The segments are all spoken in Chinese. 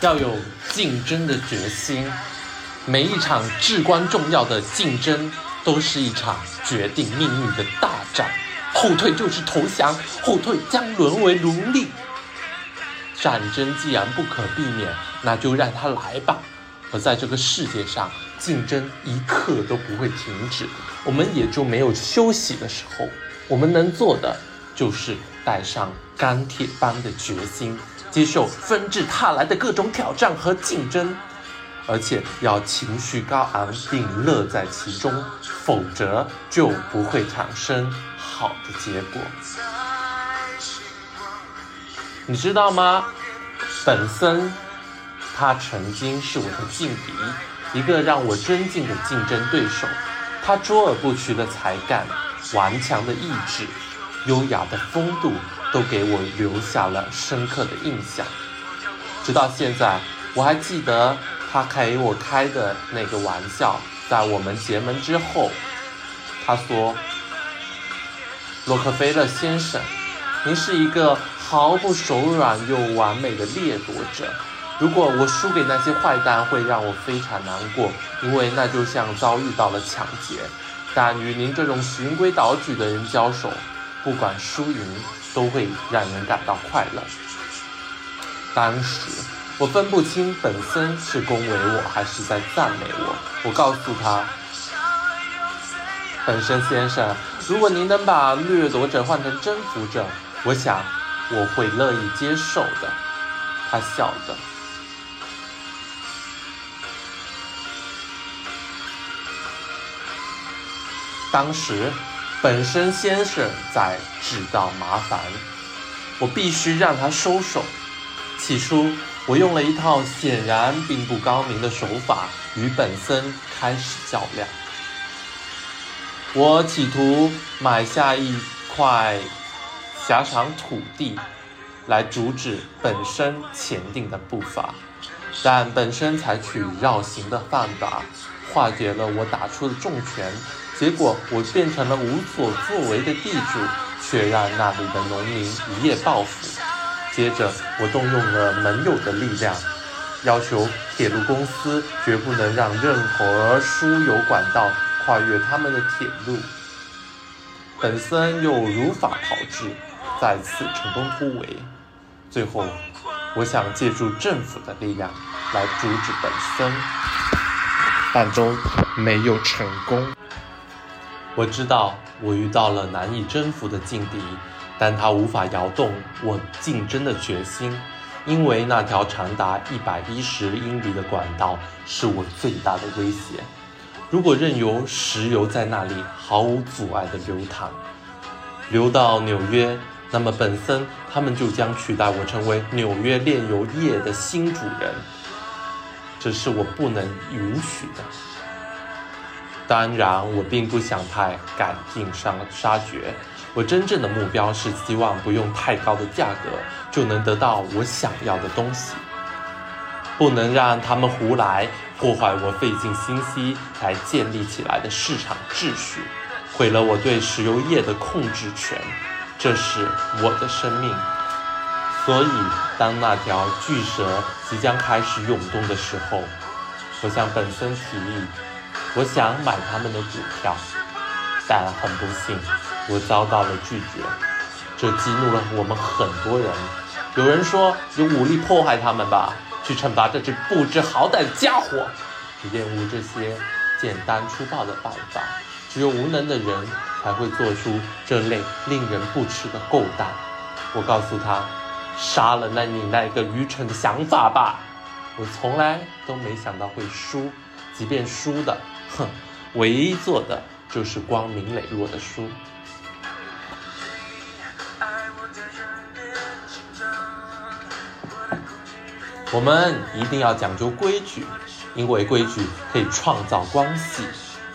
要有竞争的决心。每一场至关重要的竞争，都是一场决定命运的大战。后退就是投降，后退将沦为奴隶。战争既然不可避免，那就让它来吧。而在这个世界上，竞争一刻都不会停止，我们也就没有休息的时候。我们能做的，就是带上钢铁般的决心，接受纷至沓来的各种挑战和竞争，而且要情绪高昂并乐在其中，否则就不会产生好的结果。你知道吗？本森，他曾经是我的劲敌，一个让我尊敬的竞争对手。他卓尔不屈的才干、顽强的意志、优雅的风度，都给我留下了深刻的印象。直到现在，我还记得他给我开的那个玩笑。在我们结盟之后，他说：“洛克菲勒先生，您是一个……”毫不手软又完美的掠夺者。如果我输给那些坏蛋，会让我非常难过，因为那就像遭遇到了抢劫。但与您这种循规蹈矩的人交手，不管输赢，都会让人感到快乐。当时我分不清本森是恭维我还是在赞美我。我告诉他：“本森先生，如果您能把掠夺者换成征服者，我想。”我会乐意接受的，他笑着。当时，本身先生在制造麻烦，我必须让他收手。起初，我用了一套显然并不高明的手法与本森开始较量。我企图买下一块。狭长土地来阻止本身前进的步伐，但本身采取绕行的办法，化解了我打出的重拳。结果我变成了无所作为的地主，却让那里的农民一夜暴富。接着我动用了盟友的力量，要求铁路公司绝不能让任何输油管道跨越他们的铁路。本森又如法炮制。再次成功突围，最后，我想借助政府的力量来阻止本森，但都没有成功。我知道我遇到了难以征服的劲敌，但他无法摇动我竞争的决心，因为那条长达一百一十英里的管道是我最大的威胁。如果任由石油在那里毫无阻碍地流淌，流到纽约。那么本森他们就将取代我成为纽约炼油业的新主人，这是我不能允许的。当然，我并不想太赶尽杀绝，我真正的目标是希望不用太高的价格就能得到我想要的东西，不能让他们胡来破坏我费尽心机才建立起来的市场秩序，毁了我对石油业的控制权。这是我的生命，所以当那条巨蛇即将开始涌动的时候，我向本森提议，我想买他们的股票，但很不幸，我遭到了拒绝。这激怒了我们很多人。有人说，用武力破坏他们吧，去惩罚这只不知好歹的家伙。厌恶这些简单粗暴的办法，只有无能的人。才会做出这类令人不齿的勾当。我告诉他，杀了那你那个愚蠢的想法吧。我从来都没想到会输，即便输的，哼，唯一做的就是光明磊落的输。我们一定要讲究规矩，因为规矩可以创造关系。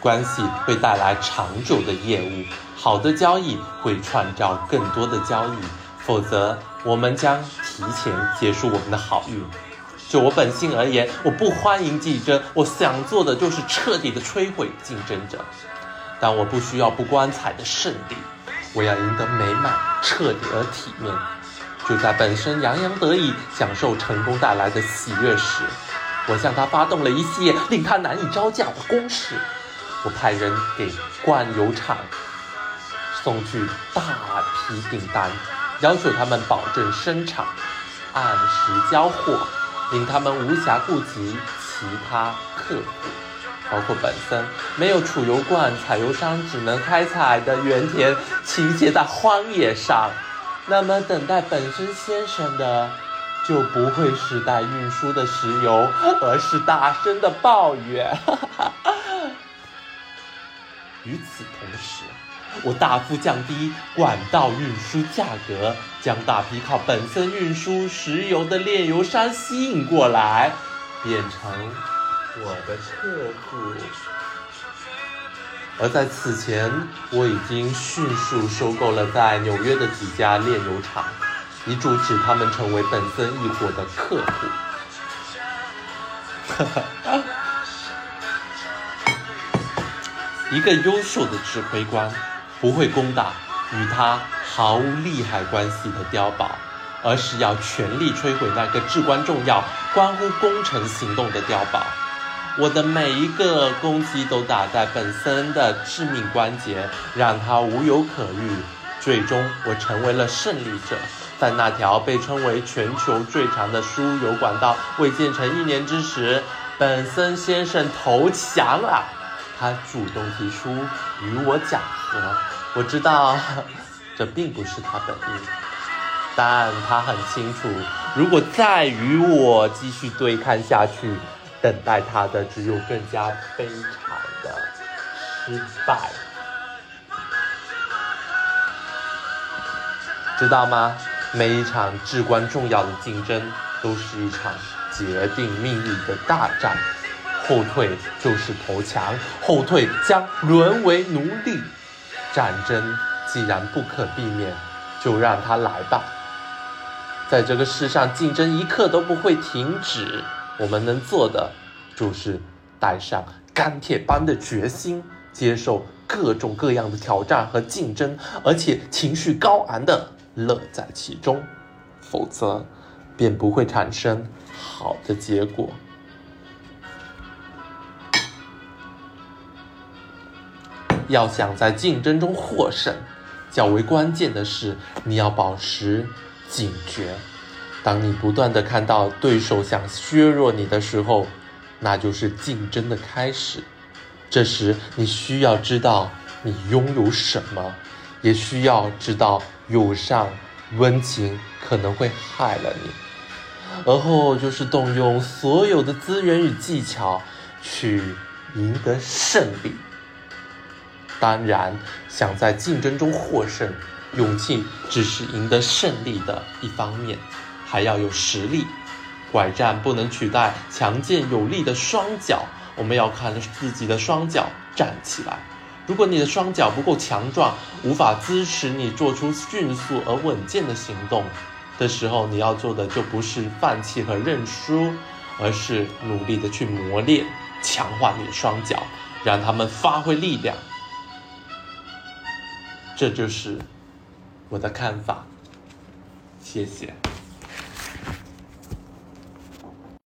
关系会带来长久的业务，好的交易会创造更多的交易，否则我们将提前结束我们的好运。就我本性而言，我不欢迎竞争，我想做的就是彻底的摧毁竞争者。但我不需要不光彩的胜利，我要赢得美满、彻底而体面。就在本身洋洋得意、享受成功带来的喜悦时，我向他发动了一系列令他难以招架的攻势。我派人给灌油厂送去大批订单，要求他们保证生产、按时交货，令他们无暇顾及其他客户，包括本森没有储油罐、采油商只能开采的原田倾斜在荒野上。那么，等待本身先生的，就不会是待运输的石油，而是大声的抱怨。与此同时，我大幅降低管道运输价格，将大批靠本森运输石油的炼油商吸引过来，变成我的客户。而在此前，我已经迅速收购了在纽约的几家炼油厂，以阻止他们成为本森一伙的客户。哈哈，一个优秀的指挥官不会攻打与他毫无利害关系的碉堡，而是要全力摧毁那个至关重要、关乎工程行动的碉堡。我的每一个攻击都打在本森的致命关节，让他无有可虞。最终，我成为了胜利者。在那条被称为全球最长的输油管道未建成一年之时，本森先生投降了。他主动提出与我讲和。我知道这并不是他本意，但他很清楚，如果再与我继续对抗下去。等待他的只有更加悲惨的失败，知道吗？每一场至关重要的竞争都是一场决定命运的大战，后退就是投降，后退将沦为奴隶。战争既然不可避免，就让它来吧。在这个世上，竞争一刻都不会停止。我们能做的就是带上钢铁般的决心，接受各种各样的挑战和竞争，而且情绪高昂的乐在其中，否则便不会产生好的结果。要想在竞争中获胜，较为关键的是你要保持警觉。当你不断的看到对手想削弱你的时候，那就是竞争的开始。这时你需要知道你拥有什么，也需要知道友善、温情可能会害了你。而后就是动用所有的资源与技巧去赢得胜利。当然，想在竞争中获胜，勇气只是赢得胜利的一方面。还要有实力，拐杖不能取代强健有力的双脚。我们要看自己的双脚站起来。如果你的双脚不够强壮，无法支持你做出迅速而稳健的行动的时候，你要做的就不是放弃和认输，而是努力的去磨练、强化你的双脚，让他们发挥力量。这就是我的看法。谢谢。